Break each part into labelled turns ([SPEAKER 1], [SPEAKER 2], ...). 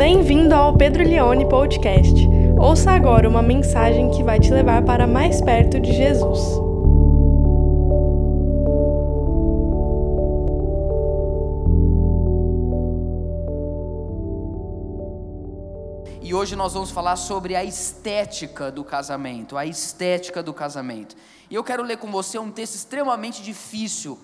[SPEAKER 1] Bem-vindo ao Pedro Leone Podcast. Ouça agora uma mensagem que vai te levar para mais perto de Jesus.
[SPEAKER 2] E hoje nós vamos falar sobre a estética do casamento, a estética do casamento. E eu quero ler com você um texto extremamente difícil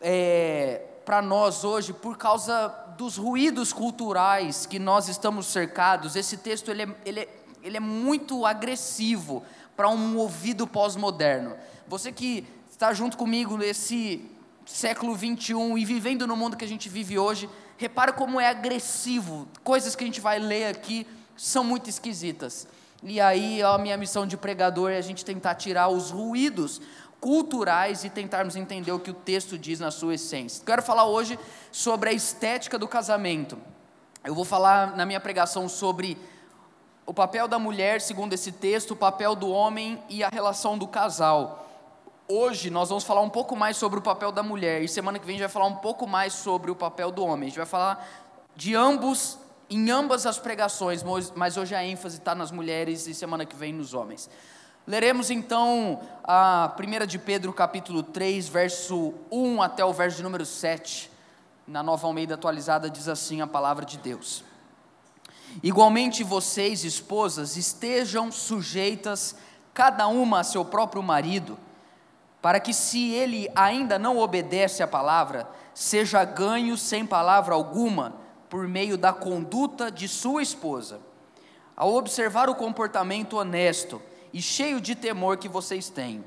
[SPEAKER 2] é, para nós hoje por causa dos ruídos culturais que nós estamos cercados. Esse texto ele é, ele é, ele é muito agressivo para um ouvido pós-moderno. Você que está junto comigo nesse século 21 e vivendo no mundo que a gente vive hoje, repara como é agressivo. Coisas que a gente vai ler aqui são muito esquisitas. E aí a minha missão de pregador é a gente tentar tirar os ruídos culturais e tentarmos entender o que o texto diz na sua essência. Quero falar hoje sobre a estética do casamento. Eu vou falar na minha pregação sobre o papel da mulher, segundo esse texto, o papel do homem e a relação do casal. Hoje nós vamos falar um pouco mais sobre o papel da mulher e semana que vem a gente vai falar um pouco mais sobre o papel do homem. A gente vai falar de ambos em ambas as pregações, mas hoje a ênfase está nas mulheres e semana que vem nos homens. Leremos então a 1 de Pedro capítulo 3, verso 1 até o verso de número 7. Na Nova Almeida atualizada diz assim a palavra de Deus. Igualmente vocês, esposas, estejam sujeitas cada uma a seu próprio marido, para que se ele ainda não obedece à palavra, seja ganho sem palavra alguma por meio da conduta de sua esposa. Ao observar o comportamento honesto, e cheio de temor que vocês têm.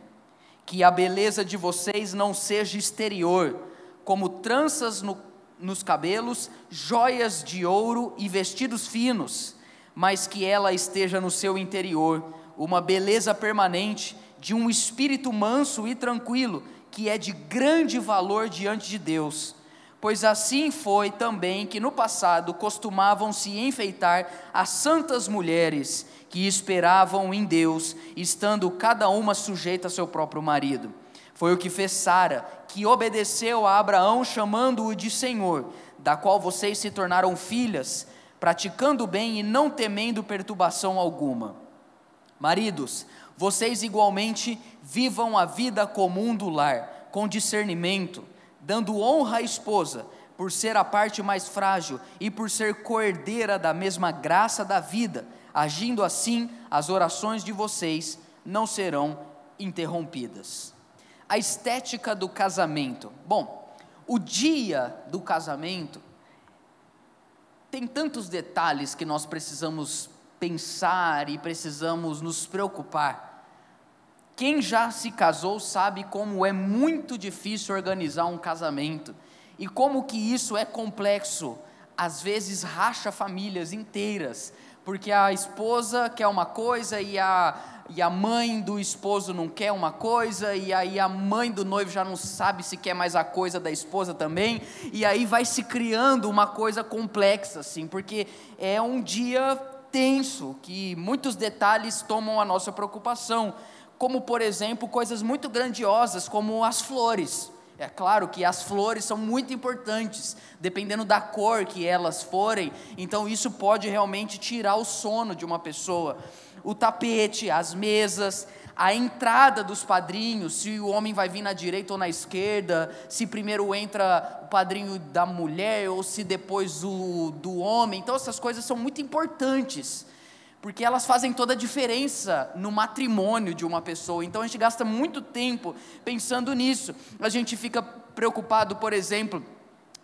[SPEAKER 2] Que a beleza de vocês não seja exterior, como tranças no, nos cabelos, joias de ouro e vestidos finos, mas que ela esteja no seu interior, uma beleza permanente, de um espírito manso e tranquilo, que é de grande valor diante de Deus. Pois assim foi também que no passado costumavam se enfeitar as santas mulheres que esperavam em Deus, estando cada uma sujeita a seu próprio marido. Foi o que fez Sara, que obedeceu a Abraão, chamando-o de Senhor, da qual vocês se tornaram filhas, praticando bem e não temendo perturbação alguma. Maridos, vocês igualmente vivam a vida comum do lar, com discernimento, dando honra à esposa, por ser a parte mais frágil e por ser cordeira da mesma graça da vida Agindo assim, as orações de vocês não serão interrompidas. A estética do casamento. Bom, o dia do casamento tem tantos detalhes que nós precisamos pensar e precisamos nos preocupar. Quem já se casou sabe como é muito difícil organizar um casamento e como que isso é complexo. Às vezes racha famílias inteiras, porque a esposa quer uma coisa e a, e a mãe do esposo não quer uma coisa, e aí a mãe do noivo já não sabe se quer mais a coisa da esposa também, e aí vai se criando uma coisa complexa, assim, porque é um dia tenso, que muitos detalhes tomam a nossa preocupação, como por exemplo coisas muito grandiosas, como as flores. É claro que as flores são muito importantes, dependendo da cor que elas forem, então isso pode realmente tirar o sono de uma pessoa. O tapete, as mesas, a entrada dos padrinhos, se o homem vai vir na direita ou na esquerda, se primeiro entra o padrinho da mulher ou se depois o do homem. Então essas coisas são muito importantes porque elas fazem toda a diferença no matrimônio de uma pessoa. Então a gente gasta muito tempo pensando nisso. A gente fica preocupado, por exemplo,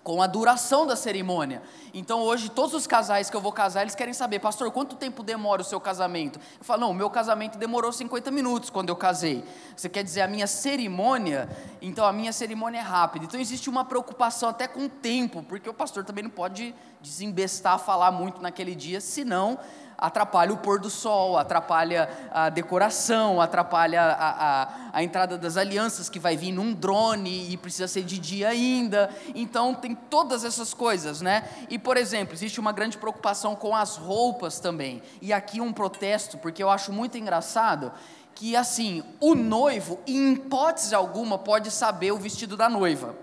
[SPEAKER 2] com a duração da cerimônia. Então hoje todos os casais que eu vou casar, eles querem saber, pastor, quanto tempo demora o seu casamento? Eu falo, não, o meu casamento demorou 50 minutos quando eu casei. Você quer dizer a minha cerimônia? Então a minha cerimônia é rápida. Então existe uma preocupação até com o tempo, porque o pastor também não pode desembestar, falar muito naquele dia, senão atrapalha o pôr do sol, atrapalha a decoração, atrapalha a, a, a, entrada das alianças que vai vir num drone e precisa ser de dia ainda. Então tem todas essas coisas, né? E por exemplo, existe uma grande preocupação com as roupas também. E aqui um protesto, porque eu acho muito engraçado que assim, o noivo, em hipótese alguma, pode saber o vestido da noiva.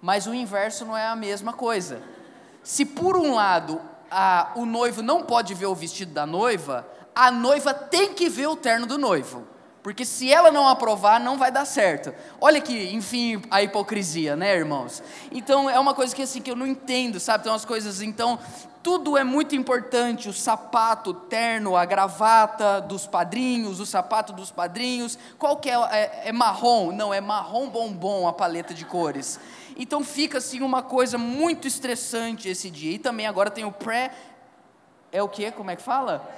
[SPEAKER 2] Mas o inverso não é a mesma coisa. Se por um lado a, o noivo não pode ver o vestido da noiva, a noiva tem que ver o terno do noivo. Porque se ela não aprovar, não vai dar certo. Olha que, enfim, a hipocrisia, né, irmãos? Então é uma coisa que assim que eu não entendo, sabe? Tem umas coisas, então, tudo é muito importante, o sapato, o terno, a gravata dos padrinhos, o sapato dos padrinhos. Qual que é, é, é marrom? Não, é marrom bombom a paleta de cores. Então fica assim uma coisa muito estressante esse dia. E também agora tem o pré é o que? Como é que fala?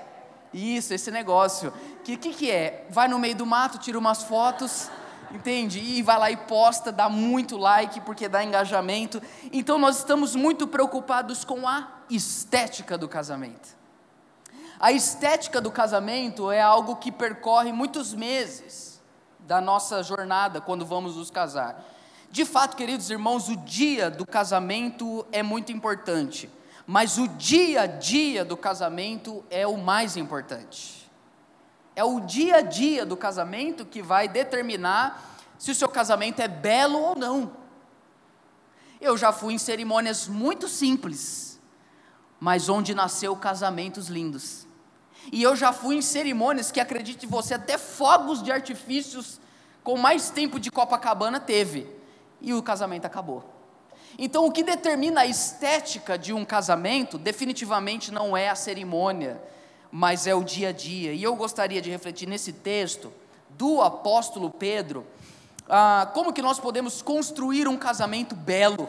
[SPEAKER 2] Isso, esse negócio. Que que que é? Vai no meio do mato, tira umas fotos, entende? E vai lá e posta, dá muito like porque dá engajamento. Então nós estamos muito preocupados com a estética do casamento. A estética do casamento é algo que percorre muitos meses da nossa jornada quando vamos nos casar. De fato, queridos irmãos, o dia do casamento é muito importante mas o dia a dia do casamento é o mais importante. É o dia a dia do casamento que vai determinar se o seu casamento é belo ou não. Eu já fui em cerimônias muito simples, mas onde nasceu casamentos lindos. E eu já fui em cerimônias que, acredite você, até fogos de artifícios com mais tempo de Copacabana teve. E o casamento acabou. Então, o que determina a estética de um casamento, definitivamente não é a cerimônia, mas é o dia a dia. E eu gostaria de refletir nesse texto do apóstolo Pedro, ah, como que nós podemos construir um casamento belo,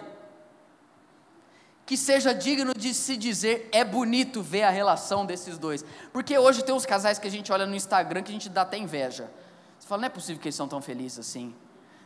[SPEAKER 2] que seja digno de se dizer, é bonito ver a relação desses dois. Porque hoje tem uns casais que a gente olha no Instagram que a gente dá até inveja. Você fala, não é possível que eles são tão felizes assim.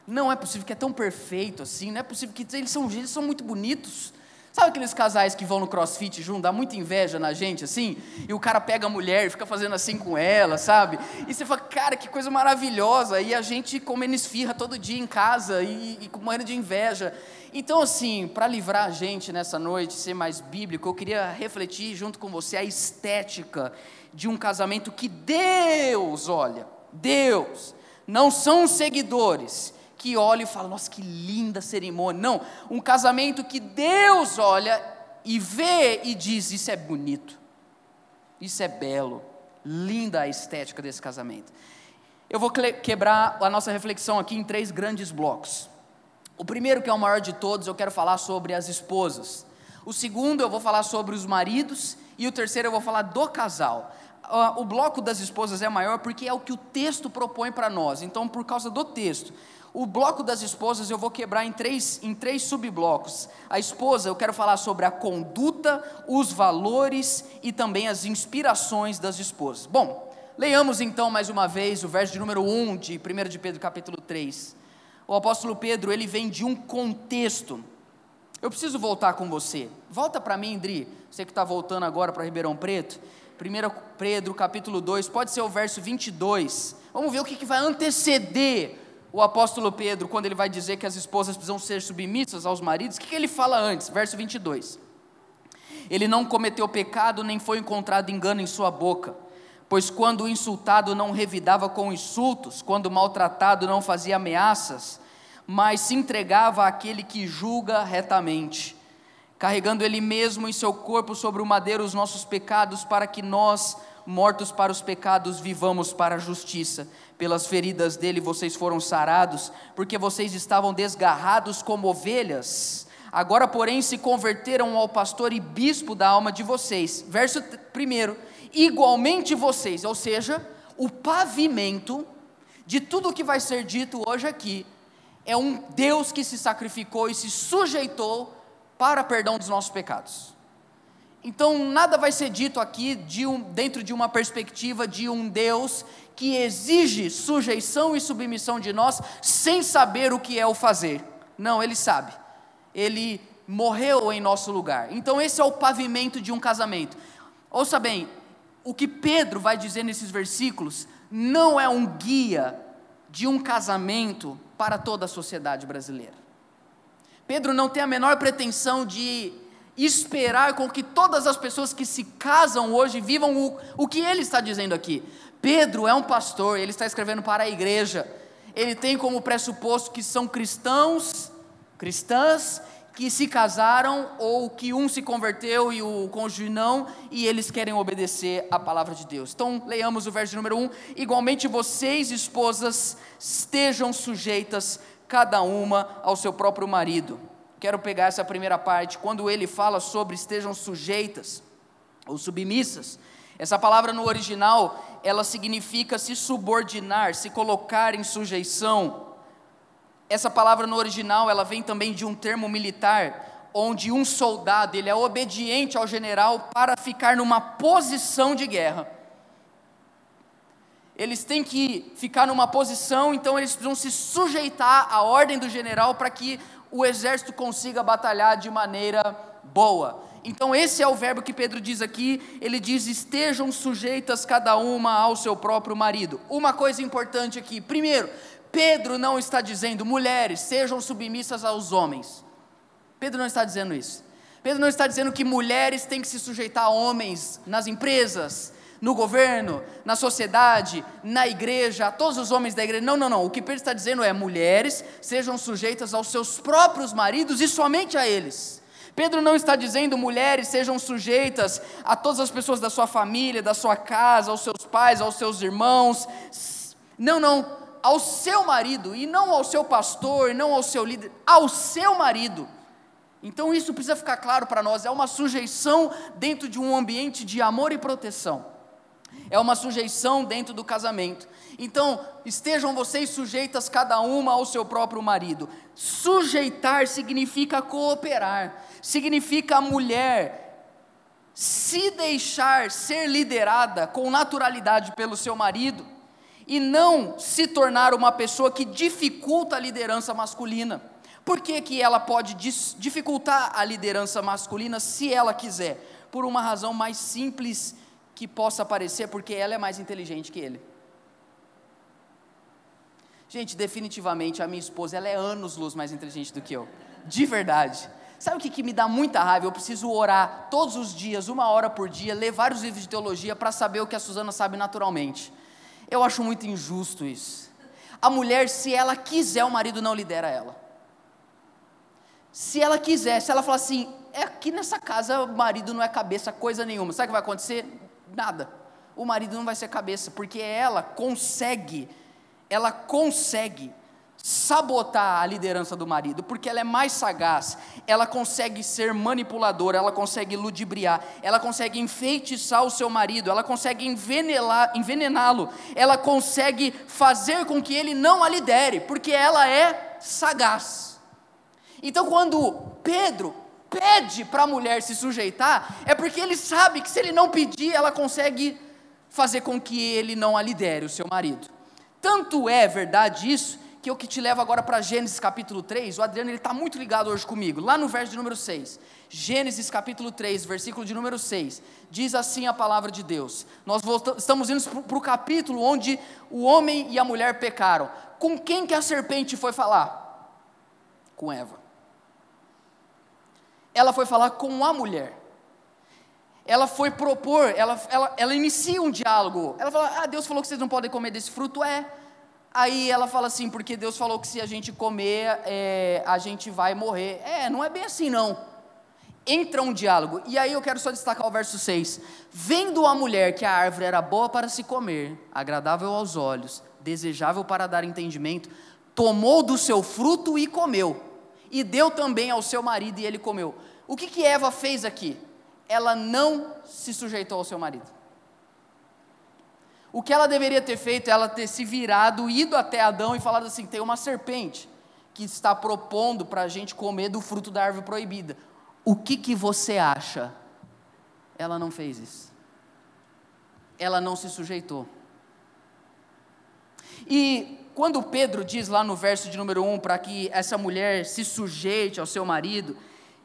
[SPEAKER 2] Não é possível que é tão perfeito assim, não é possível que eles são, eles são muito bonitos. Sabe aqueles casais que vão no crossfit junto, dá muita inveja na gente assim? E o cara pega a mulher e fica fazendo assim com ela, sabe? E você fala, cara, que coisa maravilhosa. E a gente comendo esfirra todo dia em casa e, e morrendo de inveja. Então, assim, para livrar a gente nessa noite, ser mais bíblico, eu queria refletir junto com você a estética de um casamento que Deus, olha, Deus, não são seguidores que olha e fala: Nossa, que linda cerimônia. Não, um casamento que Deus olha e vê e diz: Isso é bonito, isso é belo, linda a estética desse casamento. Eu vou quebrar a nossa reflexão aqui em três grandes blocos. O primeiro, que é o maior de todos, eu quero falar sobre as esposas. O segundo, eu vou falar sobre os maridos. E o terceiro, eu vou falar do casal. O bloco das esposas é maior porque é o que o texto propõe para nós. Então, por causa do texto, o bloco das esposas eu vou quebrar em três, em três subblocos. A esposa, eu quero falar sobre a conduta, os valores e também as inspirações das esposas. Bom, leiamos então mais uma vez o verso de número 1 de 1 de Pedro, capítulo 3. O apóstolo Pedro, ele vem de um contexto. Eu preciso voltar com você. Volta para mim, Indri, você que está voltando agora para Ribeirão Preto. 1 Pedro, capítulo 2, pode ser o verso 22. Vamos ver o que, que vai anteceder o apóstolo Pedro, quando ele vai dizer que as esposas precisam ser submissas aos maridos, o que, ele fala antes? Verso 22. Ele não cometeu pecado, nem foi encontrado engano em sua boca. Pois quando o insultado não revidava com insultos, quando o maltratado não fazia ameaças, mas se entregava àquele que julga retamente, carregando ele mesmo em seu corpo sobre o madeiro os nossos pecados, para que nós, mortos para os pecados, vivamos para a justiça pelas feridas dele vocês foram sarados, porque vocês estavam desgarrados como ovelhas. Agora, porém, se converteram ao pastor e bispo da alma de vocês. Verso 1: igualmente vocês, ou seja, o pavimento de tudo o que vai ser dito hoje aqui, é um Deus que se sacrificou e se sujeitou para perdão dos nossos pecados. Então, nada vai ser dito aqui de um, dentro de uma perspectiva de um Deus que exige sujeição e submissão de nós sem saber o que é o fazer. Não, ele sabe. Ele morreu em nosso lugar. Então, esse é o pavimento de um casamento. Ouça bem, o que Pedro vai dizer nesses versículos não é um guia de um casamento para toda a sociedade brasileira. Pedro não tem a menor pretensão de esperar com que todas as pessoas que se casam hoje vivam o, o que ele está dizendo aqui. Pedro é um pastor, ele está escrevendo para a igreja. Ele tem como pressuposto que são cristãos, cristãs, que se casaram ou que um se converteu e o cônjuge não, e eles querem obedecer a palavra de Deus. Então, leiamos o verso número 1. Igualmente, vocês, esposas, estejam sujeitas, cada uma ao seu próprio marido. Quero pegar essa primeira parte, quando ele fala sobre estejam sujeitas ou submissas. Essa palavra no original, ela significa se subordinar, se colocar em sujeição essa palavra no original, ela vem também de um termo militar, onde um soldado, ele é obediente ao general para ficar numa posição de guerra. Eles têm que ficar numa posição, então eles precisam se sujeitar à ordem do general para que o exército consiga batalhar de maneira boa. Então, esse é o verbo que Pedro diz aqui. Ele diz: estejam sujeitas cada uma ao seu próprio marido. Uma coisa importante aqui: primeiro, Pedro não está dizendo, mulheres, sejam submissas aos homens. Pedro não está dizendo isso. Pedro não está dizendo que mulheres têm que se sujeitar a homens nas empresas, no governo, na sociedade, na igreja, a todos os homens da igreja. Não, não, não. O que Pedro está dizendo é: mulheres sejam sujeitas aos seus próprios maridos e somente a eles. Pedro não está dizendo mulheres sejam sujeitas a todas as pessoas da sua família, da sua casa, aos seus pais, aos seus irmãos. Não, não ao seu marido, e não ao seu pastor, não ao seu líder, ao seu marido. Então isso precisa ficar claro para nós, é uma sujeição dentro de um ambiente de amor e proteção. É uma sujeição dentro do casamento. Então, estejam vocês sujeitas cada uma ao seu próprio marido. Sujeitar significa cooperar, significa a mulher se deixar ser liderada com naturalidade pelo seu marido e não se tornar uma pessoa que dificulta a liderança masculina. Por que, que ela pode dificultar a liderança masculina se ela quiser? Por uma razão mais simples que possa parecer, porque ela é mais inteligente que ele. Gente, definitivamente a minha esposa ela é anos luz mais inteligente do que eu. De verdade. Sabe o que, que me dá muita raiva? Eu preciso orar todos os dias, uma hora por dia, ler vários livros de teologia para saber o que a Suzana sabe naturalmente. Eu acho muito injusto isso. A mulher, se ela quiser, o marido não lidera ela. Se ela quiser, se ela falar assim, é aqui nessa casa o marido não é cabeça coisa nenhuma, sabe o que vai acontecer? Nada. O marido não vai ser cabeça, porque ela consegue, ela consegue sabotar a liderança do marido, porque ela é mais sagaz, ela consegue ser manipuladora, ela consegue ludibriar, ela consegue enfeitiçar o seu marido, ela consegue envenená-lo, ela consegue fazer com que ele não a lidere, porque ela é sagaz. Então, quando Pedro pede para a mulher se sujeitar, é porque ele sabe que se ele não pedir, ela consegue fazer com que ele não a lidere, o seu marido. Tanto é verdade isso que eu que te levo agora para Gênesis capítulo 3. O Adriano ele está muito ligado hoje comigo, lá no verso de número 6. Gênesis capítulo 3, versículo de número 6. Diz assim a palavra de Deus. Nós estamos indo para o capítulo onde o homem e a mulher pecaram. Com quem que a serpente foi falar? Com Eva. Ela foi falar com a mulher ela foi propor, ela, ela, ela inicia um diálogo. Ela fala: Ah, Deus falou que vocês não podem comer desse fruto? É. Aí ela fala assim, porque Deus falou que se a gente comer, é, a gente vai morrer. É, não é bem assim não. Entra um diálogo. E aí eu quero só destacar o verso 6. Vendo a mulher que a árvore era boa para se comer, agradável aos olhos, desejável para dar entendimento, tomou do seu fruto e comeu. E deu também ao seu marido e ele comeu. O que que Eva fez aqui? Ela não se sujeitou ao seu marido. O que ela deveria ter feito é ela ter se virado, ido até Adão e falado assim: tem uma serpente que está propondo para a gente comer do fruto da árvore proibida. O que, que você acha? Ela não fez isso. Ela não se sujeitou. E quando Pedro diz lá no verso de número 1 para que essa mulher se sujeite ao seu marido,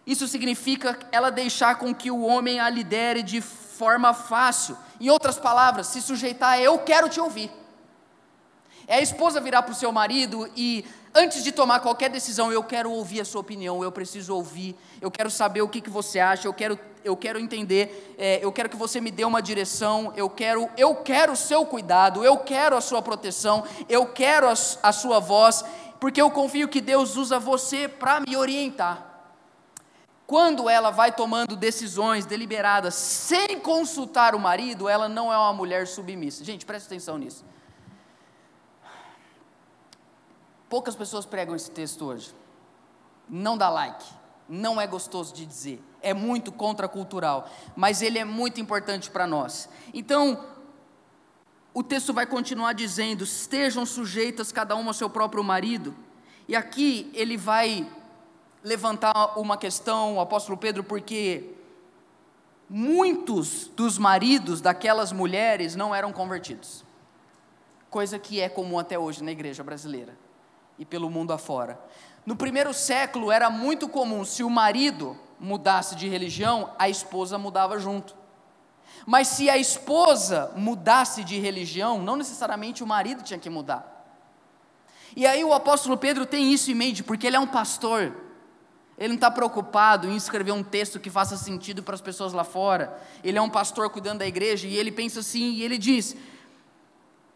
[SPEAKER 2] isso significa ela deixar com que o homem a lidere de forma fácil. Em outras palavras, se sujeitar a eu quero te ouvir. É a esposa virar para o seu marido e, antes de tomar qualquer decisão, eu quero ouvir a sua opinião, eu preciso ouvir, eu quero saber o que, que você acha, eu quero, eu quero entender, é, eu quero que você me dê uma direção, eu quero, eu quero o seu cuidado, eu quero a sua proteção, eu quero a, a sua voz, porque eu confio que Deus usa você para me orientar. Quando ela vai tomando decisões deliberadas sem consultar o marido, ela não é uma mulher submissa. Gente, preste atenção nisso. Poucas pessoas pregam esse texto hoje. Não dá like, não é gostoso de dizer, é muito contracultural, mas ele é muito importante para nós. Então, o texto vai continuar dizendo: estejam sujeitas cada uma ao seu próprio marido. E aqui ele vai levantar uma questão, o apóstolo Pedro, porque muitos dos maridos daquelas mulheres não eram convertidos, coisa que é comum até hoje na igreja brasileira e pelo mundo afora. No primeiro século era muito comum, se o marido mudasse de religião, a esposa mudava junto. Mas se a esposa mudasse de religião, não necessariamente o marido tinha que mudar. E aí o apóstolo Pedro tem isso em mente, porque ele é um pastor. Ele não está preocupado em escrever um texto que faça sentido para as pessoas lá fora. Ele é um pastor cuidando da igreja e ele pensa assim, e ele diz: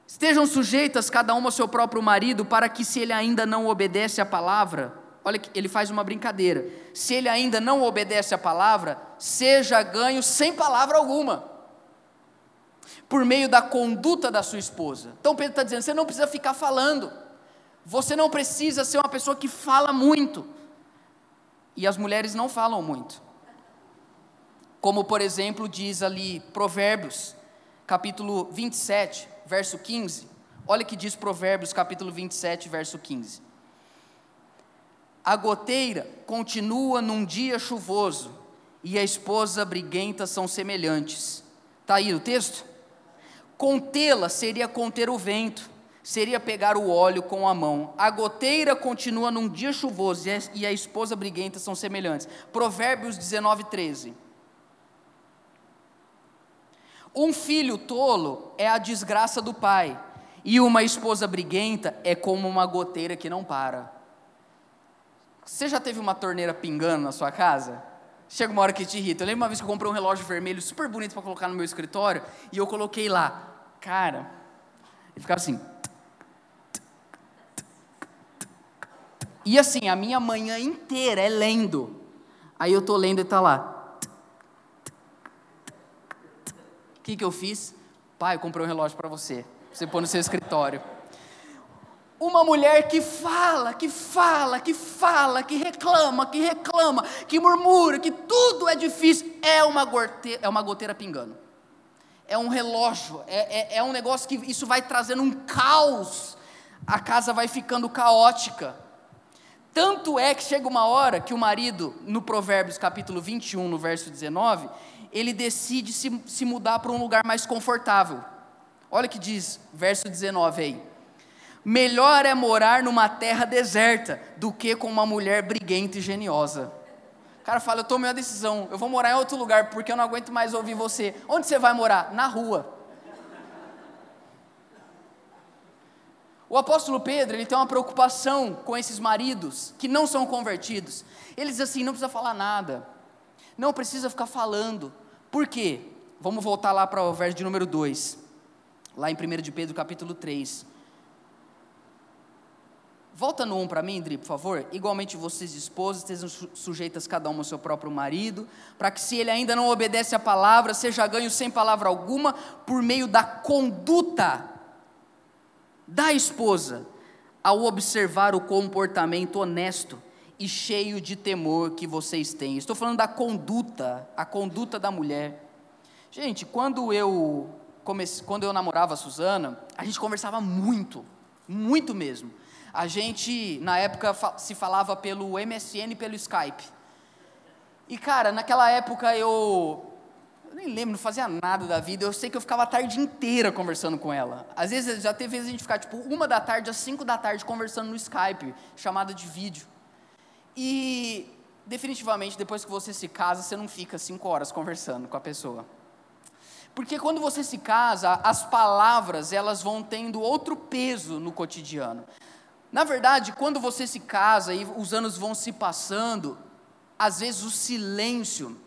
[SPEAKER 2] Estejam sujeitas cada uma ao seu próprio marido, para que, se ele ainda não obedece à palavra, olha ele faz uma brincadeira. Se ele ainda não obedece à palavra, seja ganho sem palavra alguma, por meio da conduta da sua esposa. Então Pedro está dizendo: você não precisa ficar falando, você não precisa ser uma pessoa que fala muito. E as mulheres não falam muito. Como, por exemplo, diz ali Provérbios, capítulo 27, verso 15. Olha que diz Provérbios, capítulo 27, verso 15. A goteira continua num dia chuvoso, e a esposa briguenta são semelhantes. Está aí o texto? Contê-la seria conter o vento, seria pegar o óleo com a mão. A goteira continua num dia chuvoso e a esposa briguenta são semelhantes. Provérbios 19, 13. Um filho tolo é a desgraça do pai, e uma esposa briguenta é como uma goteira que não para. Você já teve uma torneira pingando na sua casa? Chega uma hora que te irrita. Eu lembro uma vez que eu comprei um relógio vermelho super bonito para colocar no meu escritório, e eu coloquei lá. Cara, ele ficava assim. E assim, a minha manhã inteira é lendo. Aí eu tô lendo e tá lá. O que, que eu fiz? Pai, eu comprei um relógio para você. Você pôr no seu escritório. Uma mulher que fala, que fala, que fala, que reclama, que reclama, que murmura, que tudo é difícil, é uma goteira, é uma goteira pingando. É um relógio, é, é, é um negócio que isso vai trazendo um caos. A casa vai ficando caótica. Tanto é que chega uma hora que o marido, no Provérbios capítulo 21, no verso 19, ele decide se, se mudar para um lugar mais confortável. Olha o que diz, verso 19 aí. Melhor é morar numa terra deserta do que com uma mulher briguenta e geniosa. O cara fala: Eu tomei a decisão, eu vou morar em outro lugar porque eu não aguento mais ouvir você. Onde você vai morar? Na rua. O apóstolo Pedro, ele tem uma preocupação com esses maridos que não são convertidos. Ele diz assim: não precisa falar nada, não precisa ficar falando. Por quê? Vamos voltar lá para o verso de número 2, lá em 1 de Pedro, capítulo 3. Volta no 1 para mim, Dri, por favor. Igualmente vocês, esposas, estejam sujeitas cada uma ao seu próprio marido, para que se ele ainda não obedece à palavra, seja ganho sem palavra alguma, por meio da conduta da esposa ao observar o comportamento honesto e cheio de temor que vocês têm. Estou falando da conduta, a conduta da mulher. Gente, quando eu comece, quando eu namorava a Suzana, a gente conversava muito, muito mesmo. A gente, na época, se falava pelo MSN e pelo Skype. E, cara, naquela época eu nem lembro, não fazia nada da vida. Eu sei que eu ficava a tarde inteira conversando com ela. Às vezes, já teve vezes a gente ficar tipo uma da tarde às cinco da tarde conversando no Skype, chamada de vídeo. E definitivamente depois que você se casa, você não fica cinco horas conversando com a pessoa. Porque quando você se casa, as palavras elas vão tendo outro peso no cotidiano. Na verdade, quando você se casa e os anos vão se passando, às vezes o silêncio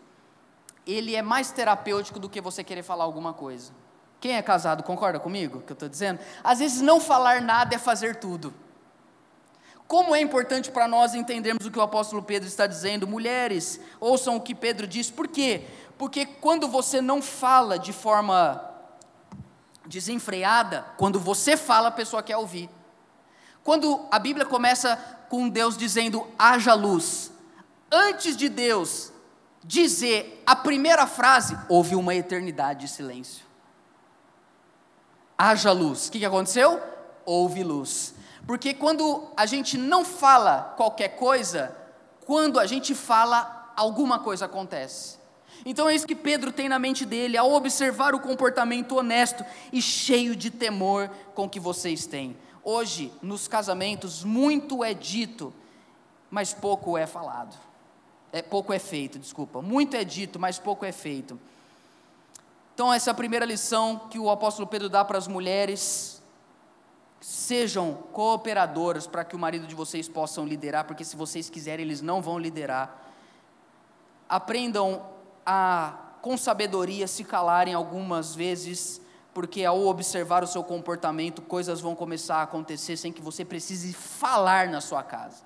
[SPEAKER 2] ele é mais terapêutico do que você querer falar alguma coisa. Quem é casado concorda comigo que eu estou dizendo? Às vezes não falar nada é fazer tudo. Como é importante para nós entendermos o que o apóstolo Pedro está dizendo, mulheres, ouçam o que Pedro diz, por quê? Porque quando você não fala de forma desenfreada, quando você fala, a pessoa quer ouvir. Quando a Bíblia começa com Deus dizendo haja luz, antes de Deus dizer a primeira frase, houve uma eternidade de silêncio. Haja luz. O que aconteceu? Houve luz. Porque quando a gente não fala qualquer coisa, quando a gente fala, alguma coisa acontece. Então é isso que Pedro tem na mente dele, ao observar o comportamento honesto e cheio de temor com que vocês têm. Hoje, nos casamentos, muito é dito, mas pouco é falado. É, pouco é feito, desculpa. Muito é dito, mas pouco é feito. Então, essa é a primeira lição que o apóstolo Pedro dá para as mulheres. Sejam cooperadoras para que o marido de vocês possam liderar, porque se vocês quiserem, eles não vão liderar. Aprendam a, com sabedoria, se calarem algumas vezes, porque ao observar o seu comportamento, coisas vão começar a acontecer sem que você precise falar na sua casa.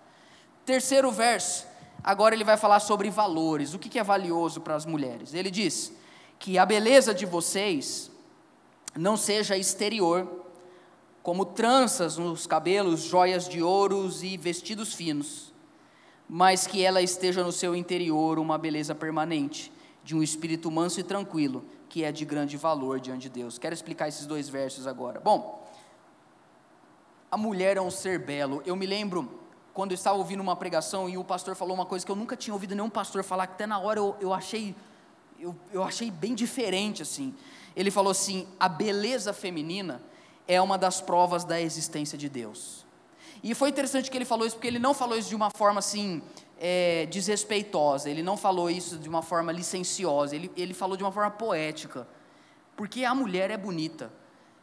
[SPEAKER 2] Terceiro verso, agora ele vai falar sobre valores, o que é valioso para as mulheres. Ele diz que a beleza de vocês não seja exterior, como tranças nos cabelos, joias de ouros e vestidos finos, mas que ela esteja no seu interior uma beleza permanente, de um espírito manso e tranquilo, que é de grande valor diante de Deus. Quero explicar esses dois versos agora. Bom, a mulher é um ser belo. Eu me lembro quando eu estava ouvindo uma pregação e o pastor falou uma coisa que eu nunca tinha ouvido nenhum pastor falar, que até na hora eu, eu achei eu, eu achei bem diferente assim. Ele falou assim: a beleza feminina é uma das provas da existência de Deus. E foi interessante que ele falou isso, porque ele não falou isso de uma forma assim, é, desrespeitosa, ele não falou isso de uma forma licenciosa, ele, ele falou de uma forma poética, porque a mulher é bonita.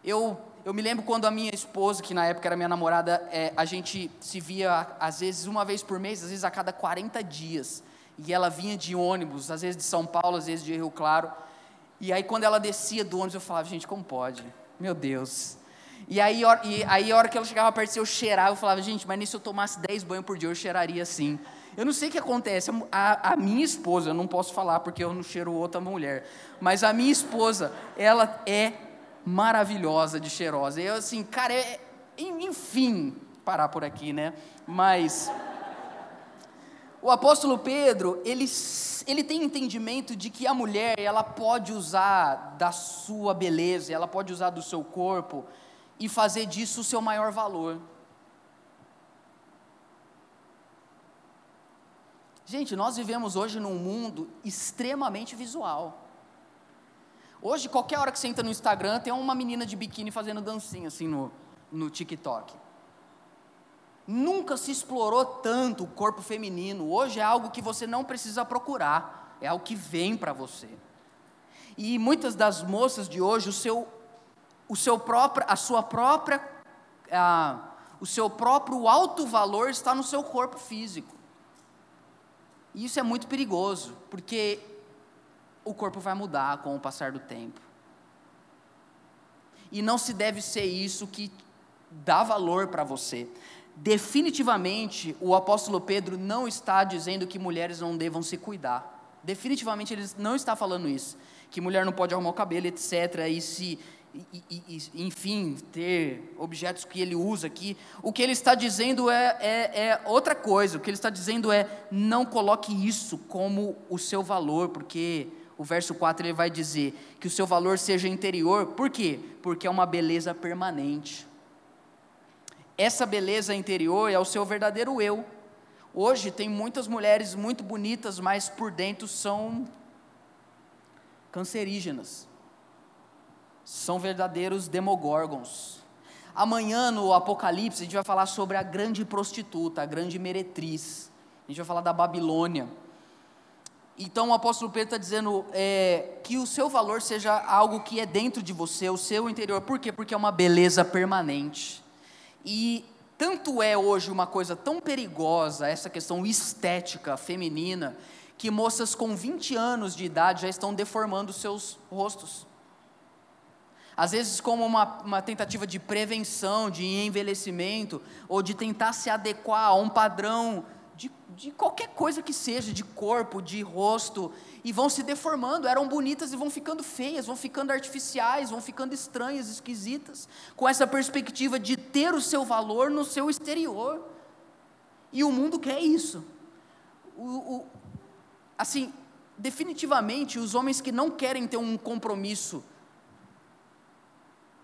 [SPEAKER 2] Eu, eu me lembro quando a minha esposa, que na época era minha namorada, é, a gente se via às vezes uma vez por mês, às vezes a cada 40 dias, e ela vinha de ônibus, às vezes de São Paulo, às vezes de Rio Claro, e aí quando ela descia do ônibus eu falava, gente, como pode? Meu Deus, e aí, e aí a hora que ela chegava perto, eu cheirava, eu falava, gente, mas se eu tomasse 10 banhos por dia, eu cheiraria assim. Eu não sei o que acontece, a, a, minha esposa, eu não posso falar porque eu não cheiro outra mulher, mas a minha esposa, ela é maravilhosa de cheirosa. Eu assim, cara, é, enfim, parar por aqui, né? Mas o apóstolo Pedro, ele, ele tem entendimento de que a mulher, ela pode usar da sua beleza, ela pode usar do seu corpo e fazer disso o seu maior valor. Gente, nós vivemos hoje num mundo extremamente visual. Hoje, qualquer hora que você entra no Instagram, tem uma menina de biquíni fazendo dancinha assim no, no TikTok. Nunca se explorou tanto o corpo feminino. Hoje é algo que você não precisa procurar, é algo que vem para você. E muitas das moças de hoje, o seu, o seu próprio, a sua própria, a, o seu próprio alto valor está no seu corpo físico. E isso é muito perigoso, porque o corpo vai mudar com o passar do tempo. E não se deve ser isso que dá valor para você. Definitivamente, o apóstolo Pedro não está dizendo que mulheres não devam se cuidar. Definitivamente ele não está falando isso. Que mulher não pode arrumar o cabelo, etc. E se e, e, enfim, ter objetos que ele usa aqui. O que ele está dizendo é, é, é, outra coisa. O que ele está dizendo é: não coloque isso como o seu valor, porque o verso 4 ele vai dizer que o seu valor seja interior. Por quê? Porque é uma beleza permanente. Essa beleza interior é o seu verdadeiro eu. Hoje tem muitas mulheres muito bonitas, mas por dentro são cancerígenas são verdadeiros demogorgons. Amanhã no Apocalipse a gente vai falar sobre a grande prostituta, a grande meretriz. A gente vai falar da Babilônia. Então o apóstolo Pedro está dizendo é, que o seu valor seja algo que é dentro de você, o seu interior. Por quê? Porque é uma beleza permanente. E tanto é hoje uma coisa tão perigosa, essa questão estética feminina, que moças com 20 anos de idade já estão deformando seus rostos. Às vezes, como uma, uma tentativa de prevenção, de envelhecimento, ou de tentar se adequar a um padrão de, de qualquer coisa que seja, de corpo, de rosto, e vão se deformando. Eram bonitas e vão ficando feias, vão ficando artificiais, vão ficando estranhas, esquisitas, com essa perspectiva de ter o seu valor no seu exterior. E o mundo quer isso. O, o, assim, definitivamente, os homens que não querem ter um compromisso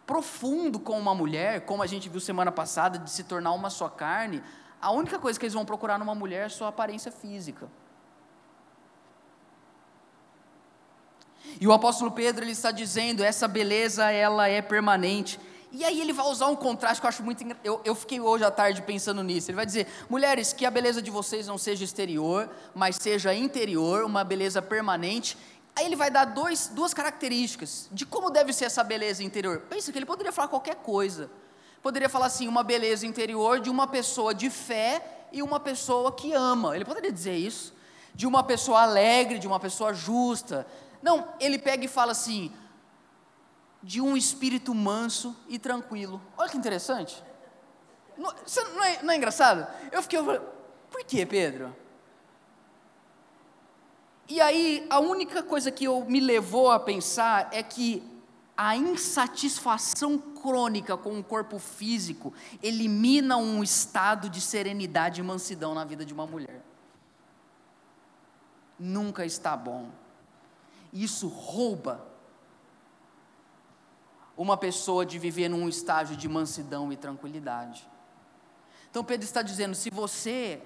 [SPEAKER 2] profundo com uma mulher, como a gente viu semana passada, de se tornar uma só carne, a única coisa que eles vão procurar numa mulher é sua aparência física. E o apóstolo Pedro ele está dizendo, essa beleza ela é permanente. E aí ele vai usar um contraste que eu acho muito eu, eu fiquei hoje à tarde pensando nisso. Ele vai dizer: mulheres, que a beleza de vocês não seja exterior, mas seja interior, uma beleza permanente. Aí ele vai dar dois, duas características de como deve ser essa beleza interior. Pensa que ele poderia falar qualquer coisa. Poderia falar assim, uma beleza interior de uma pessoa de fé e uma pessoa que ama. Ele poderia dizer isso. De uma pessoa alegre, de uma pessoa justa. Não, ele pega e fala assim, de um espírito manso e tranquilo. Olha que interessante. Não, não, é, não é engraçado? Eu fiquei, por que, Pedro? E aí, a única coisa que eu me levou a pensar é que a insatisfação crônica com o corpo físico elimina um estado de serenidade e mansidão na vida de uma mulher. Nunca está bom. Isso rouba uma pessoa de viver num estágio de mansidão e tranquilidade. Então Pedro está dizendo: se você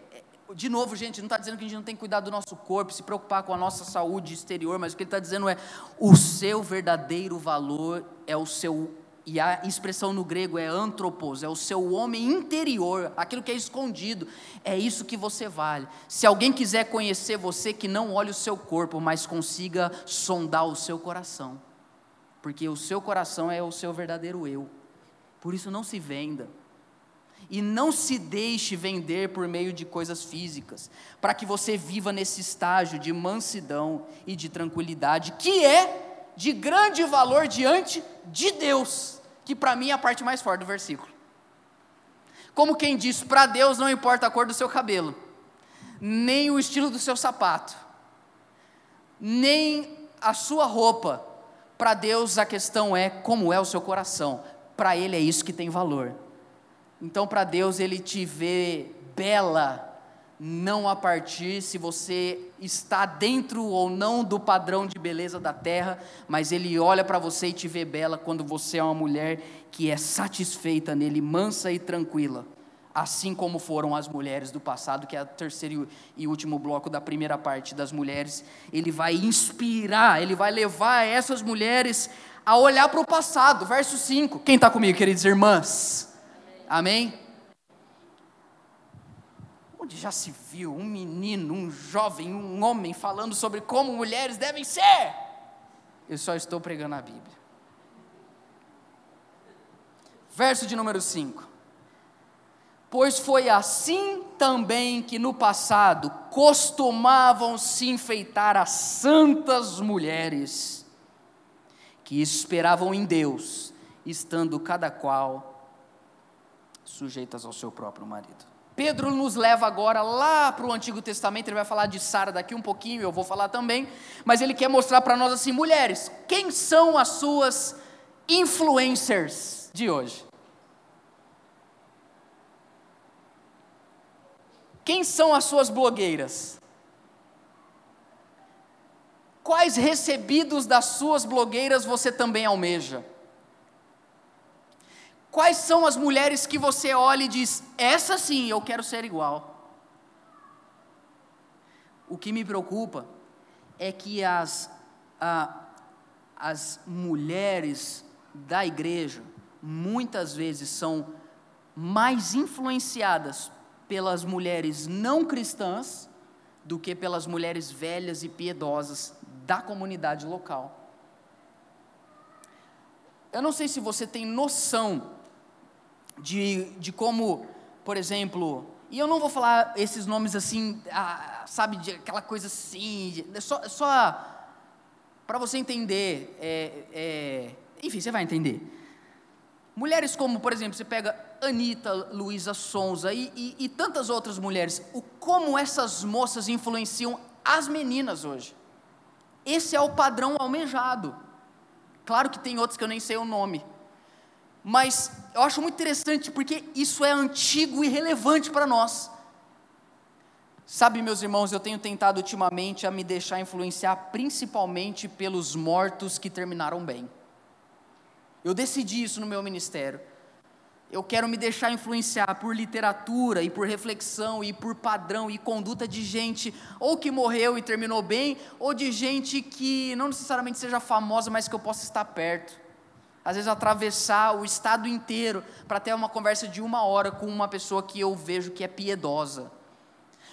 [SPEAKER 2] de novo, gente, não está dizendo que a gente não tem que cuidar do nosso corpo, se preocupar com a nossa saúde exterior, mas o que ele está dizendo é: o seu verdadeiro valor é o seu, e a expressão no grego é antropos, é o seu homem interior, aquilo que é escondido, é isso que você vale. Se alguém quiser conhecer você, que não olhe o seu corpo, mas consiga sondar o seu coração, porque o seu coração é o seu verdadeiro eu, por isso não se venda. E não se deixe vender por meio de coisas físicas, para que você viva nesse estágio de mansidão e de tranquilidade, que é de grande valor diante de Deus, que para mim é a parte mais forte do versículo. Como quem diz, para Deus não importa a cor do seu cabelo, nem o estilo do seu sapato, nem a sua roupa. Para Deus a questão é como é o seu coração. Para Ele é isso que tem valor. Então, para Deus, Ele te vê bela, não a partir se você está dentro ou não do padrão de beleza da terra, mas Ele olha para você e te vê bela quando você é uma mulher que é satisfeita nele, mansa e tranquila, assim como foram as mulheres do passado, que é o terceiro e último bloco da primeira parte das mulheres. Ele vai inspirar, ele vai levar essas mulheres a olhar para o passado. Verso 5. Quem está comigo, queridas irmãs? Amém? Onde já se viu um menino, um jovem, um homem falando sobre como mulheres devem ser? Eu só estou pregando a Bíblia. Verso de número 5. Pois foi assim também que no passado costumavam se enfeitar as santas mulheres, que esperavam em Deus, estando cada qual sujeitas ao seu próprio marido. Pedro nos leva agora lá para o Antigo Testamento, ele vai falar de Sara daqui um pouquinho, eu vou falar também, mas ele quer mostrar para nós assim, mulheres, quem são as suas influencers de hoje? Quem são as suas blogueiras? Quais recebidos das suas blogueiras você também almeja? Quais são as mulheres que você olha e diz: essa sim, eu quero ser igual? O que me preocupa é que as, as mulheres da igreja muitas vezes são mais influenciadas pelas mulheres não cristãs do que pelas mulheres velhas e piedosas da comunidade local. Eu não sei se você tem noção de, de como, por exemplo, e eu não vou falar esses nomes assim, ah, sabe, de aquela coisa assim, de, só, só para você entender, é, é, Enfim, você vai entender. Mulheres como, por exemplo, você pega Anitta, Luísa Sonza e, e, e, tantas outras mulheres, o como essas moças influenciam as meninas hoje. Esse é o padrão almejado. Claro que tem outros que eu nem sei o nome. Mas eu acho muito interessante porque isso é antigo e relevante para nós. Sabe, meus irmãos, eu tenho tentado ultimamente a me deixar influenciar principalmente pelos mortos que terminaram bem. Eu decidi isso no meu ministério. Eu quero me deixar influenciar por literatura e por reflexão e por padrão e conduta de gente ou que morreu e terminou bem, ou de gente que não necessariamente seja famosa, mas que eu possa estar perto. Às vezes atravessar o estado inteiro para ter uma conversa de uma hora com uma pessoa que eu vejo que é piedosa.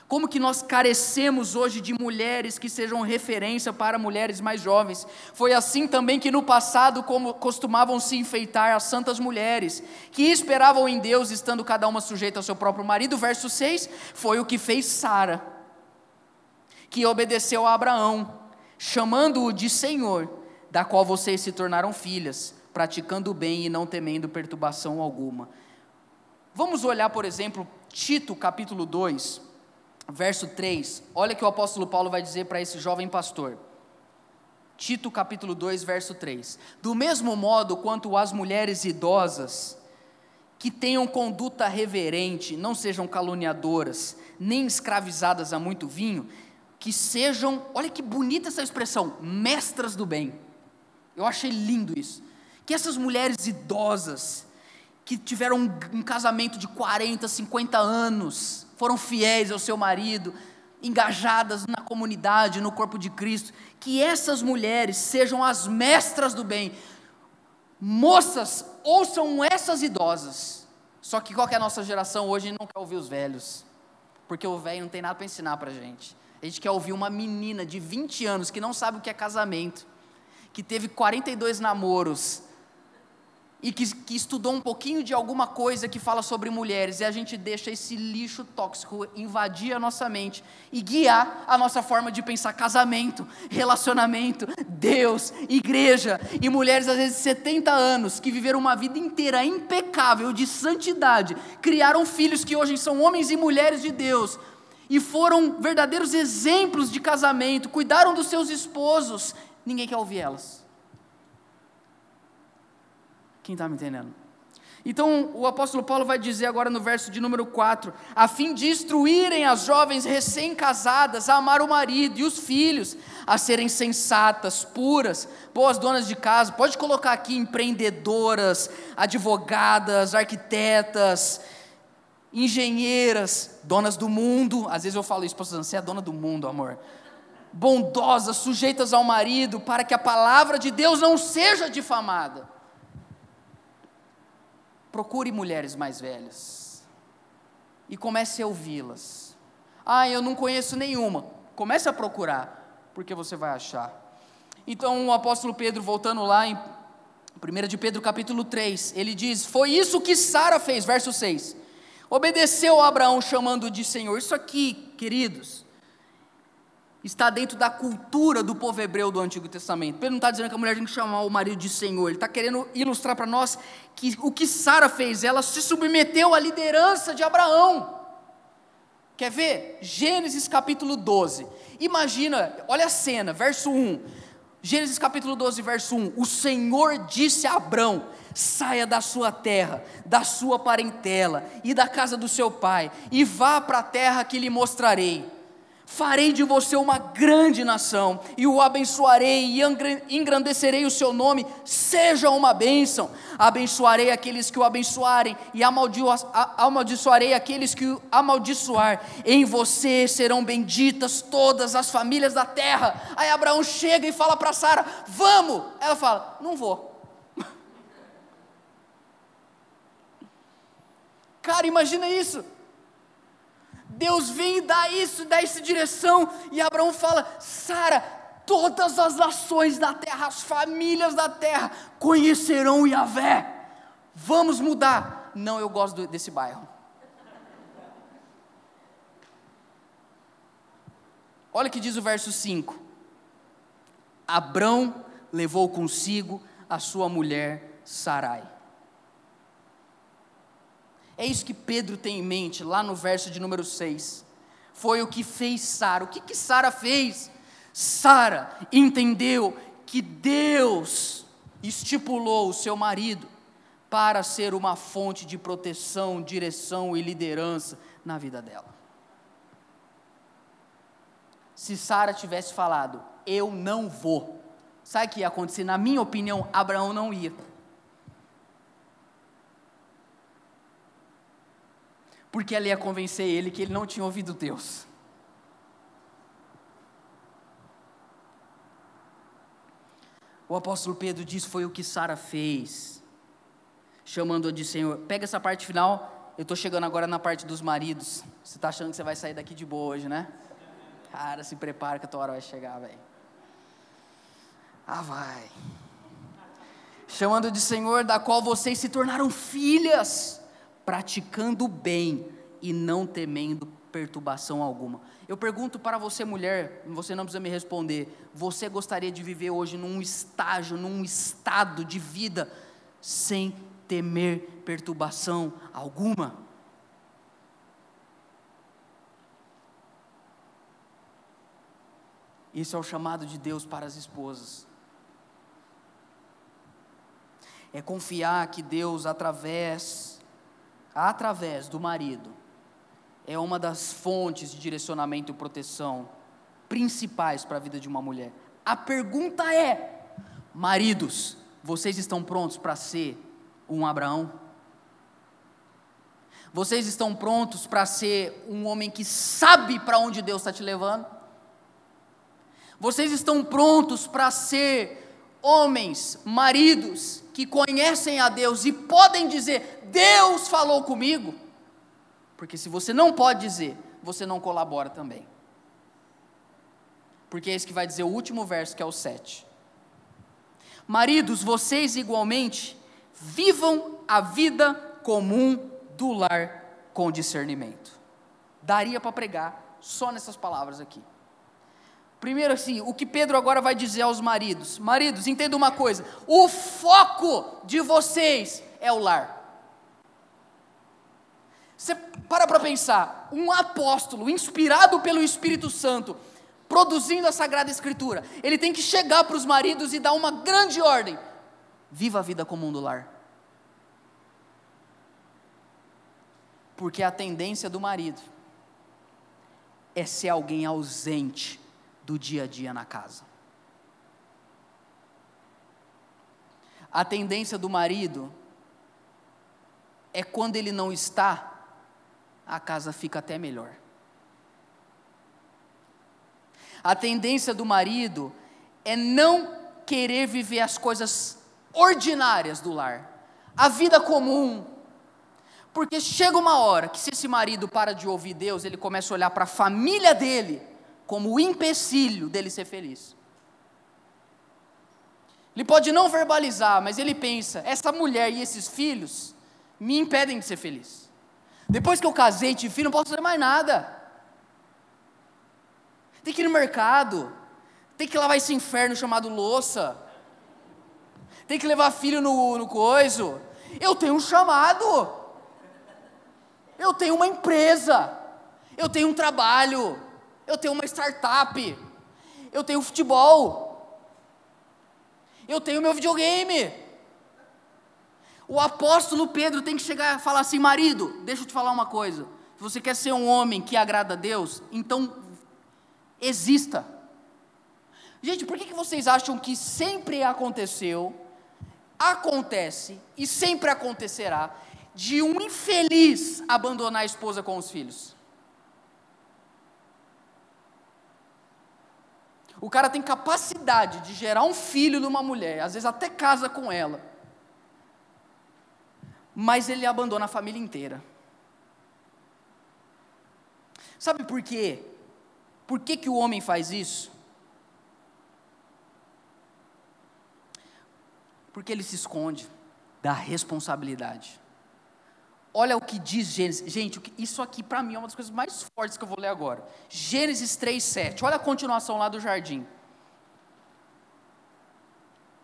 [SPEAKER 2] Como que nós carecemos hoje de mulheres que sejam referência para mulheres mais jovens. Foi assim também que no passado como costumavam se enfeitar as santas mulheres, que esperavam em Deus, estando cada uma sujeita ao seu próprio marido. Verso 6, foi o que fez Sara, que obedeceu a Abraão, chamando-o de Senhor, da qual vocês se tornaram filhas, praticando o bem e não temendo perturbação alguma. Vamos olhar, por exemplo, Tito capítulo 2, verso 3, olha que o apóstolo Paulo vai dizer para esse jovem pastor. Tito capítulo 2, verso 3. Do mesmo modo quanto as mulheres idosas, que tenham conduta reverente, não sejam caluniadoras, nem escravizadas a muito vinho, que sejam, olha que bonita essa expressão, mestras do bem. Eu achei lindo isso. Que essas mulheres idosas, que tiveram um, casamento de 40, 50 anos, foram fiéis ao seu marido, engajadas na comunidade, no corpo de Cristo, que essas mulheres sejam as mestras do bem. Moças, ouçam essas idosas. Só que qual que é a nossa geração hoje não quer ouvir os velhos, porque o velho não tem nada para ensinar para a gente. A gente quer ouvir uma menina de 20 anos que não sabe o que é casamento, que teve 42 namoros, e que, que, estudou um pouquinho de alguma coisa que fala sobre mulheres, e a gente deixa esse lixo tóxico invadir a nossa mente e guiar a nossa forma de pensar casamento, relacionamento, Deus, igreja, e mulheres às vezes de 70 anos que viveram uma vida inteira impecável de santidade, criaram filhos que hoje são homens e mulheres de Deus. E foram verdadeiros exemplos de casamento, cuidaram dos seus esposos, ninguém quer ouvir elas. Quem está me entendendo? Então, o apóstolo Paulo vai dizer agora no verso de número 4: a fim de instruírem as jovens recém-casadas a amar o marido e os filhos, a serem sensatas, puras, boas donas de casa. Pode colocar aqui empreendedoras, advogadas, arquitetas, engenheiras, donas do mundo. Às vezes eu falo isso para você é dona do mundo, amor. Bondosas, sujeitas ao marido, para que a palavra de Deus não seja difamada. Procure mulheres mais velhas e comece a ouvi-las. Ah, eu não conheço nenhuma. Comece a procurar, porque você vai achar. Então o apóstolo Pedro, voltando lá em 1 de Pedro capítulo 3, ele diz: Foi isso que Sara fez, verso 6. Obedeceu a Abraão chamando de Senhor. Isso aqui, queridos, está dentro da cultura do povo hebreu do Antigo Testamento. Pedro não está dizendo que a mulher tem que chamar o marido de Senhor, ele está querendo ilustrar para nós que o que Sara fez, ela se submeteu à liderança de Abraão. Quer ver? Gênesis capítulo 12. Imagina, olha a cena, verso 1. Gênesis capítulo 12, verso 1. O Senhor disse a Abraão: saia da sua terra, da sua parentela e da casa do seu pai, e vá para a terra que lhe mostrarei farei de você uma grande nação, e o abençoarei e engrandecerei o seu nome, seja uma bênção. Abençoarei aqueles que o abençoarem, e amaldiçoarei aqueles que o amaldiçoar. Em você serão benditas todas as famílias da terra. Aí Abraão chega e fala para Sara: Vamos! Ela fala: Não vou. Cara, imagina isso. Deus vem e dá isso, dá essa direção, e Abraão fala: Sara, todas as nações da terra, as famílias da terra conhecerão Yahvé. Vamos mudar. Não, eu gosto desse bairro. Olha o que diz o verso 5. Abrão levou consigo a sua mulher Sarai. É isso que Pedro tem em mente lá no verso de número 6. Foi o que fez Sara. O que, que Sara fez? Sara entendeu que Deus estipulou o seu marido para ser uma fonte de proteção, direção e liderança na vida dela. Se Sara tivesse falado, eu não vou, sabe o que ia acontecer? Na minha opinião, Abraão não ia. Porque ela ia convencer ele que ele não tinha ouvido Deus. O apóstolo Pedro diz: foi o que Sara fez, chamando-a de Senhor. Pega essa parte final, eu estou chegando agora na parte dos maridos. Você está achando que você vai sair daqui de boa hoje, né? Cara, se prepara que a tua hora vai chegar, velho. Ah, vai. Chamando de Senhor, da qual vocês se tornaram filhas praticando o bem e não temendo perturbação alguma. Eu pergunto para você, mulher, você não precisa me responder. Você gostaria de viver hoje num estágio, num estado de vida sem temer perturbação alguma? Isso é o chamado de Deus para as esposas. É confiar que Deus, através através do marido, é uma das fontes de direcionamento e proteção principais para a vida de uma mulher. A pergunta é: maridos, vocês estão prontos para ser um Abraão? Vocês estão prontos para ser um homem que sabe para onde Deus está te levando? Vocês estão prontos para ser homens, maridos, que conhecem a Deus e podem dizer: Deus falou comigo. Porque se você não pode dizer, você não colabora também. Porque é isso que vai dizer o último verso, que é o 7. Maridos, vocês igualmente vivam a vida comum do lar com discernimento. Daria para pregar só nessas palavras aqui. Primeiro, assim, o que Pedro agora vai dizer aos maridos: Maridos, entenda uma coisa, o foco de vocês é o lar. Você para para pensar, um apóstolo inspirado pelo Espírito Santo, produzindo a Sagrada Escritura, ele tem que chegar para os maridos e dar uma grande ordem: viva a vida comum do lar. Porque a tendência do marido é ser alguém ausente do dia a dia na casa. A tendência do marido é quando ele não está, a casa fica até melhor. A tendência do marido é não querer viver as coisas ordinárias do lar, a vida comum. Porque chega uma hora que, se esse marido para de ouvir Deus, ele começa a olhar para a família dele como o empecilho dele ser feliz. Ele pode não verbalizar, mas ele pensa: essa mulher e esses filhos me impedem de ser feliz. Depois que eu casei e tive filho, não posso fazer mais nada. Tem que ir no mercado, tem que lavar esse inferno chamado louça, tem que levar filho no, no coiso. Eu tenho um chamado, eu tenho uma empresa, eu tenho um trabalho, eu tenho uma startup, eu tenho futebol, eu tenho meu videogame. O apóstolo Pedro tem que chegar e falar assim: marido, deixa eu te falar uma coisa. Se você quer ser um homem que agrada a Deus, então exista. Gente, por que, que vocês acham que sempre aconteceu, acontece e sempre acontecerá de um infeliz abandonar a esposa com os filhos? O cara tem capacidade de gerar um filho numa mulher, às vezes até casa com ela. Mas ele abandona a família inteira. Sabe por quê? Por que, que o homem faz isso? Porque ele se esconde da responsabilidade. Olha o que diz Gênesis. Gente, isso aqui para mim é uma das coisas mais fortes que eu vou ler agora. Gênesis 3:7. Olha a continuação lá do jardim.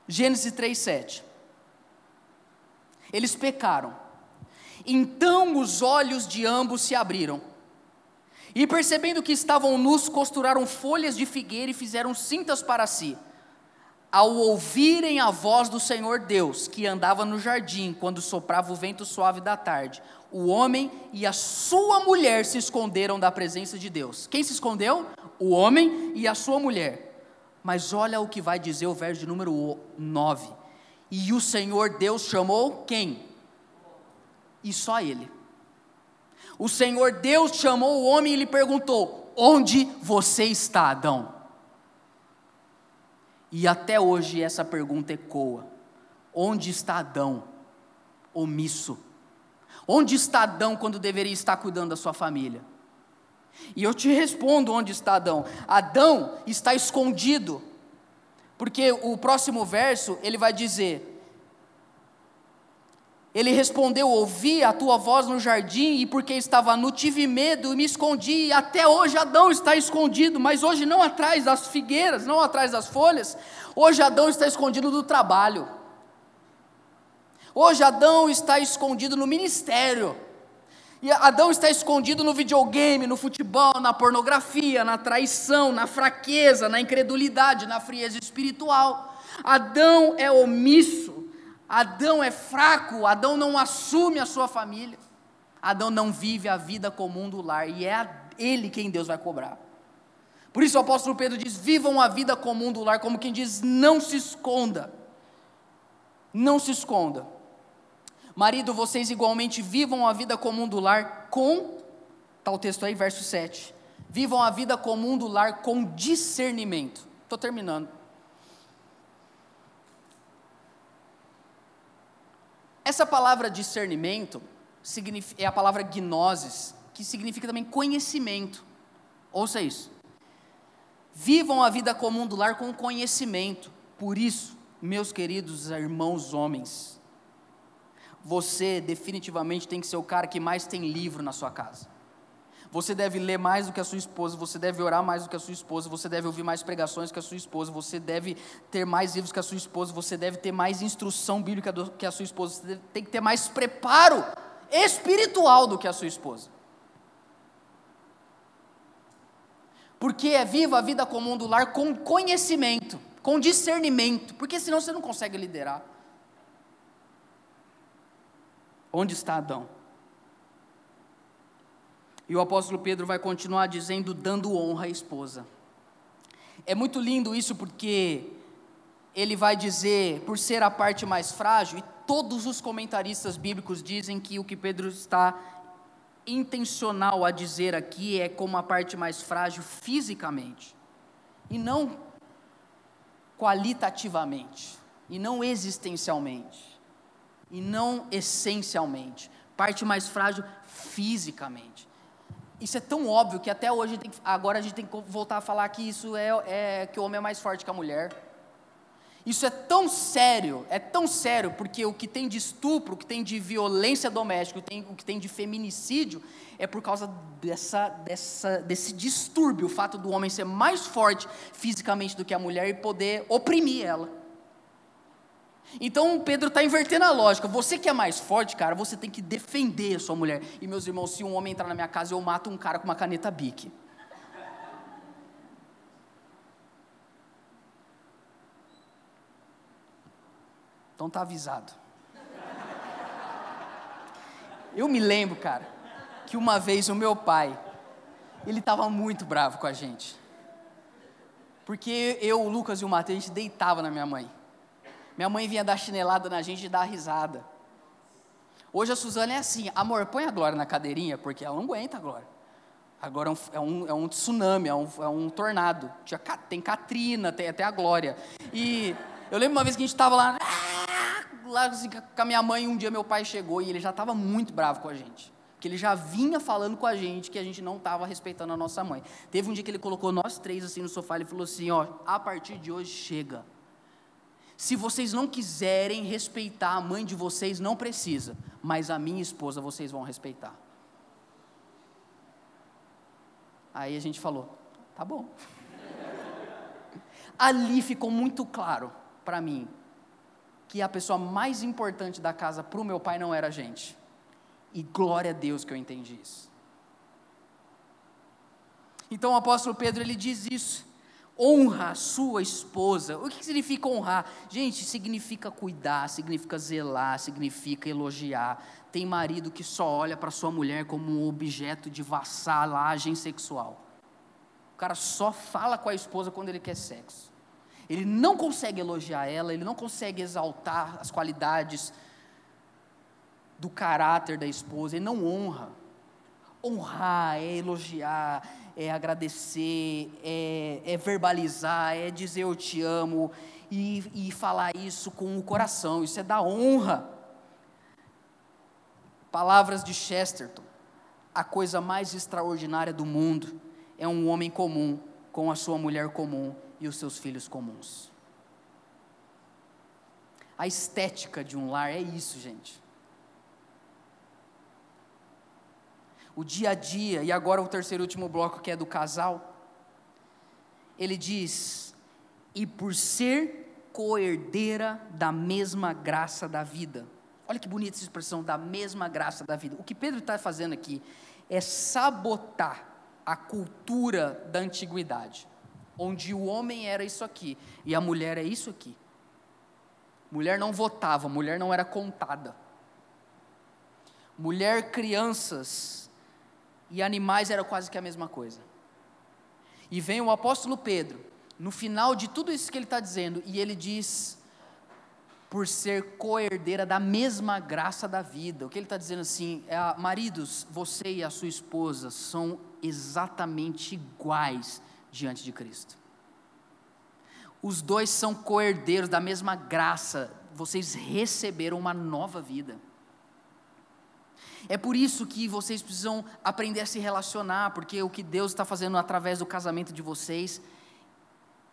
[SPEAKER 2] Gênesis 3:7. Eles pecaram. Então os olhos de ambos se abriram. E percebendo que estavam nus, costuraram folhas de figueira e fizeram cintas para si. Ao ouvirem a voz do Senhor Deus, que andava no jardim quando soprava o vento suave da tarde, o homem e a sua mulher se esconderam da presença de Deus. Quem se escondeu? O homem e a sua mulher. Mas olha o que vai dizer o verso de número 9. E o Senhor Deus chamou quem? E só ele. O Senhor Deus chamou o homem e lhe perguntou: Onde você está, Adão? E até hoje essa pergunta ecoa: Onde está Adão? Omisso. Onde está Adão quando deveria estar cuidando da sua família? E eu te respondo onde está Adão. Adão está escondido. Porque o próximo verso ele vai dizer: ele respondeu: Ouvi a tua voz no jardim, e porque estava nu, tive medo e me escondi. E até hoje Adão está escondido, mas hoje não atrás das figueiras, não atrás das folhas. Hoje Adão está escondido do trabalho. Hoje Adão está escondido no ministério. E Adão está escondido no videogame, no futebol, na pornografia, na traição, na fraqueza, na incredulidade, na frieza espiritual. Adão é omisso. Adão é fraco, Adão não assume a sua família, Adão não vive a vida comum do lar, e é ele quem Deus vai cobrar. Por isso o apóstolo Pedro diz: vivam a vida comum do lar, como quem diz, não se esconda. Não se esconda. Marido, vocês igualmente vivam a vida comum do lar com, está o texto aí, verso 7. Vivam a vida comum do lar com discernimento. Estou terminando. Essa palavra discernimento é a palavra gnosis, que significa também conhecimento. Ouça isso. Vivam a vida comum do lar com conhecimento. Por isso, meus queridos irmãos homens, você definitivamente tem que ser o cara que mais tem livro na sua casa. Você deve ler mais do que a sua esposa, você deve orar mais do que a sua esposa, você deve ouvir mais pregações que a sua esposa, você deve ter mais livros que a sua esposa, você deve ter mais instrução bíblica do que a sua esposa, você tem que ter mais preparo espiritual do que a sua esposa. Porque é viva a vida comum do lar com conhecimento, com discernimento, porque senão você não consegue liderar. Onde está Adão? E o apóstolo Pedro vai continuar dizendo, dando honra à esposa. É muito lindo isso porque ele vai dizer, por ser a parte mais frágil, e todos os comentaristas bíblicos dizem que o que Pedro está intencional a dizer aqui é como a parte mais frágil fisicamente, e não qualitativamente, e não existencialmente, e não essencialmente, parte mais frágil fisicamente. Isso é tão óbvio que até hoje, tem, agora a gente tem que voltar a falar que isso é, é que o homem é mais forte que a mulher. Isso é tão sério, é tão sério, porque o que tem de estupro, o que tem de violência doméstica, o que tem, o que tem de feminicídio, é por causa dessa, dessa, desse distúrbio, o fato do homem ser mais forte fisicamente do que a mulher e poder oprimir ela. Então Pedro está invertendo a lógica. Você que é mais forte, cara, você tem que defender a sua mulher. E meus irmãos, se um homem entrar na minha casa, eu mato um cara com uma caneta bique. Então tá avisado. Eu me lembro, cara, que uma vez o meu pai, ele estava muito bravo com a gente. Porque eu, o Lucas e o Matheus, a gente deitava na minha mãe. Minha mãe vinha dar chinelada na gente e dar risada. Hoje a Suzana é assim, amor, põe a Glória na cadeirinha, porque ela não aguenta a Glória. Agora é um, é um tsunami, é um, é um tornado. Tem Katrina, tem até a Glória. E eu lembro uma vez que a gente estava lá, ah, lá assim, com a minha mãe, e um dia meu pai chegou e ele já estava muito bravo com a gente. Porque ele já vinha falando com a gente que a gente não estava respeitando a nossa mãe. Teve um dia que ele colocou nós três assim no sofá e falou assim: ó, a partir de hoje chega. Se vocês não quiserem respeitar a mãe de vocês, não precisa, mas a minha esposa vocês vão respeitar. Aí a gente falou: tá bom. Ali ficou muito claro para mim que a pessoa mais importante da casa para o meu pai não era a gente. E glória a Deus que eu entendi isso. Então o apóstolo Pedro ele diz isso. Honra a sua esposa. O que significa honrar? Gente, significa cuidar, significa zelar, significa elogiar. Tem marido que só olha para sua mulher como um objeto de vassalagem sexual. O cara só fala com a esposa quando ele quer sexo. Ele não consegue elogiar ela, ele não consegue exaltar as qualidades do caráter da esposa, ele não honra. Honrar é elogiar, é agradecer, é, é verbalizar, é dizer eu te amo e, e falar isso com o coração, isso é da honra. Palavras de Chesterton: a coisa mais extraordinária do mundo é um homem comum com a sua mulher comum e os seus filhos comuns. A estética de um lar é isso, gente. O dia a dia, e agora o terceiro e último bloco que é do casal, ele diz: e por ser coerdeira da mesma graça da vida. Olha que bonita essa expressão, da mesma graça da vida. O que Pedro está fazendo aqui é sabotar a cultura da antiguidade, onde o homem era isso aqui e a mulher é isso aqui. Mulher não votava, mulher não era contada. Mulher, crianças e animais era quase que a mesma coisa. E vem o apóstolo Pedro, no final de tudo isso que ele está dizendo, e ele diz: por ser coerdeira da mesma graça da vida. O que ele está dizendo assim, é, maridos, você e a sua esposa são exatamente iguais diante de Cristo. Os dois são coerdeiros da mesma graça, vocês receberam uma nova vida. É por isso que vocês precisam aprender a se relacionar, porque o que Deus está fazendo através do casamento de vocês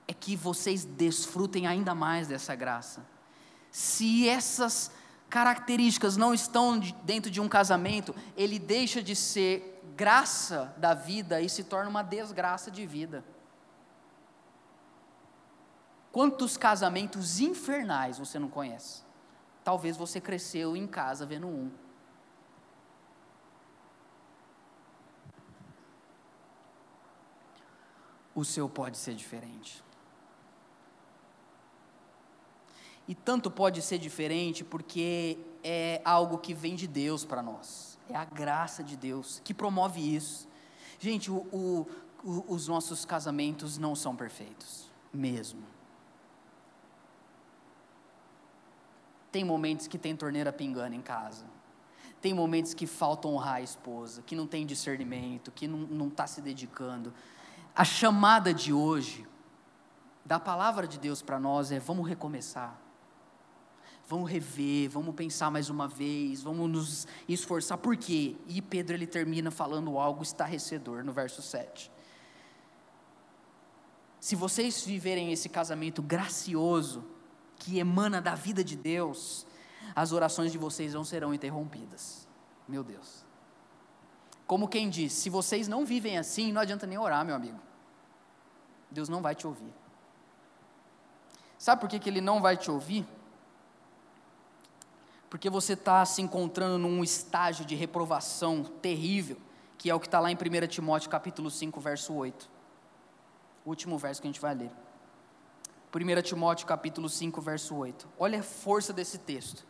[SPEAKER 2] é que vocês desfrutem ainda mais dessa graça se essas características não estão dentro de um casamento, ele deixa de ser graça da vida e se torna uma desgraça de vida. Quantos casamentos infernais você não conhece? Talvez você cresceu em casa vendo um. O seu pode ser diferente. E tanto pode ser diferente porque é algo que vem de Deus para nós. É a graça de Deus que promove isso. Gente, o, o, o, os nossos casamentos não são perfeitos, mesmo. Tem momentos que tem torneira pingando em casa. Tem momentos que falta honrar a esposa, que não tem discernimento, que não está se dedicando. A chamada de hoje, da palavra de Deus para nós é: vamos recomeçar vamos rever, vamos pensar mais uma vez, vamos nos esforçar. Por quê? E Pedro ele termina falando algo estarrecedor no verso 7. Se vocês viverem esse casamento gracioso, que emana da vida de Deus, as orações de vocês não serão interrompidas. Meu Deus. Como quem diz, se vocês não vivem assim, não adianta nem orar, meu amigo. Deus não vai te ouvir. Sabe por que, que Ele não vai te ouvir? porque você está se encontrando num estágio de reprovação terrível, que é o que está lá em 1 Timóteo capítulo 5, verso 8. O último verso que a gente vai ler. 1 Timóteo capítulo 5, verso 8. Olha a força desse texto.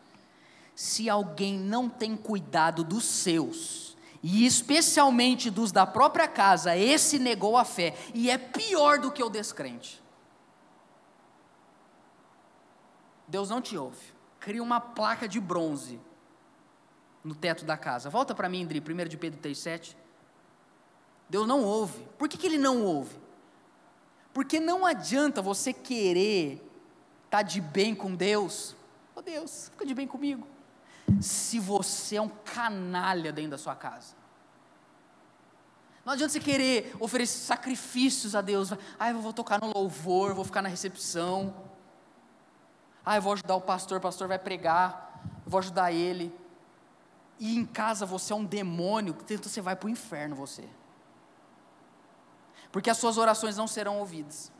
[SPEAKER 2] Se alguém não tem cuidado dos seus, e especialmente dos da própria casa, esse negou a fé, e é pior do que o descrente. Deus não te ouve cria uma placa de bronze no teto da casa. Volta para mim, André, 1 de Pedro 3,7. Deus não ouve. Por que, que ele não ouve? Porque não adianta você querer estar tá de bem com Deus. Oh Deus, fica de bem comigo. Se você é um canalha dentro da sua casa. Não adianta você querer oferecer sacrifícios a Deus. Ah, eu vou tocar no louvor, vou ficar na recepção. Ah, eu vou ajudar o pastor, o pastor vai pregar, eu vou ajudar ele. E em casa você é um demônio, então você vai para o inferno você. Porque as suas orações não serão ouvidas.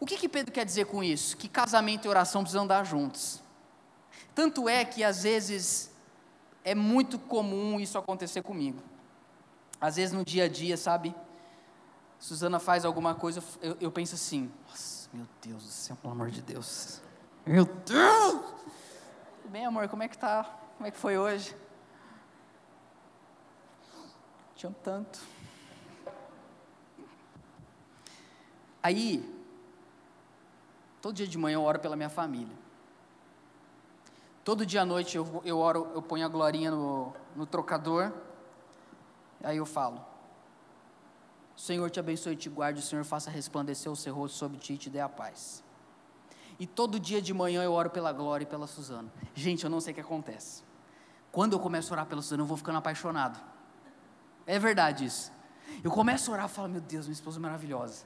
[SPEAKER 2] O que, que Pedro quer dizer com isso? Que casamento e oração precisam andar juntos. Tanto é que às vezes é muito comum isso acontecer comigo. Às vezes no dia a dia, sabe? Suzana faz alguma coisa, eu, eu penso assim: Nossa, meu Deus do céu, pelo amor de Deus. Meu Deus! Tudo bem, amor, como é que tá? Como é que foi hoje? Te amo tanto. Aí, todo dia de manhã eu oro pela minha família. Todo dia à noite eu, eu oro, eu ponho a glorinha no, no trocador. Aí eu falo: Senhor te abençoe e te guarde, o Senhor faça resplandecer o seu rosto sobre ti e te dê a paz. E todo dia de manhã eu oro pela Glória e pela Suzana. Gente, eu não sei o que acontece. Quando eu começo a orar pela Suzana, eu vou ficando apaixonado. É verdade isso. Eu começo a orar e falo, meu Deus, minha esposa é maravilhosa.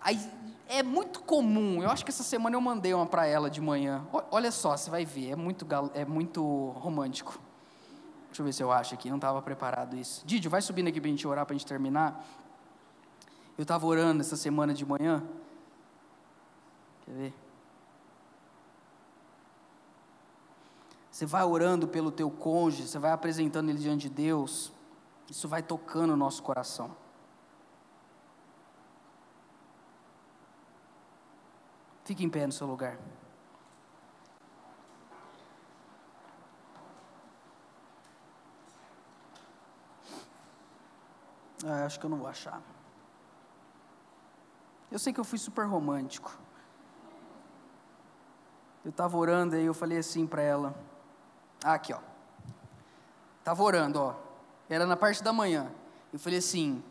[SPEAKER 2] Aí é muito comum, eu acho que essa semana eu mandei uma para ela de manhã. Olha só, você vai ver, é muito, é muito romântico. Deixa eu ver se eu acho aqui, não estava preparado isso. Didi, vai subindo aqui para a gente orar, para a gente terminar. Eu estava orando essa semana de manhã. Quer ver? Você vai orando pelo teu cônjuge, você vai apresentando ele diante de Deus, isso vai tocando o nosso coração. Fique em pé no seu lugar. Ah, acho que eu não vou achar. Eu sei que eu fui super romântico. Eu estava orando e eu falei assim para ela. Ah, aqui, ó. Estava orando, ó. Era na parte da manhã. Eu falei assim: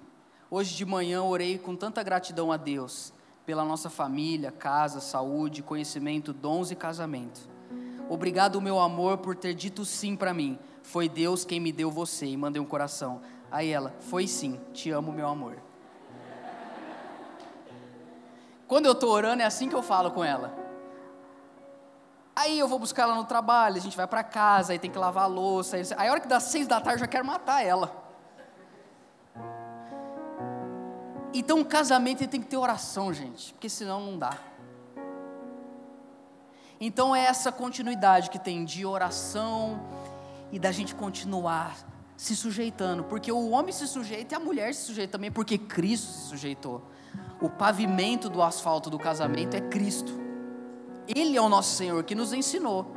[SPEAKER 2] hoje de manhã orei com tanta gratidão a Deus pela nossa família, casa, saúde, conhecimento, dons e casamento. Obrigado, meu amor, por ter dito sim para mim. Foi Deus quem me deu você e mandei um coração. Aí ela, foi sim, te amo, meu amor. Quando eu estou orando, é assim que eu falo com ela. Aí eu vou buscar ela no trabalho, a gente vai para casa, aí tem que lavar a louça. Aí, a hora que dá seis da tarde eu já quero matar ela. Então o casamento tem que ter oração, gente, porque senão não dá. Então é essa continuidade que tem de oração e da gente continuar se sujeitando, porque o homem se sujeita e a mulher se sujeita também, porque Cristo se sujeitou. O pavimento do asfalto do casamento é Cristo. Ele é o nosso Senhor que nos ensinou.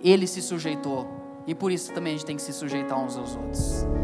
[SPEAKER 2] Ele se sujeitou. E por isso também a gente tem que se sujeitar uns aos outros.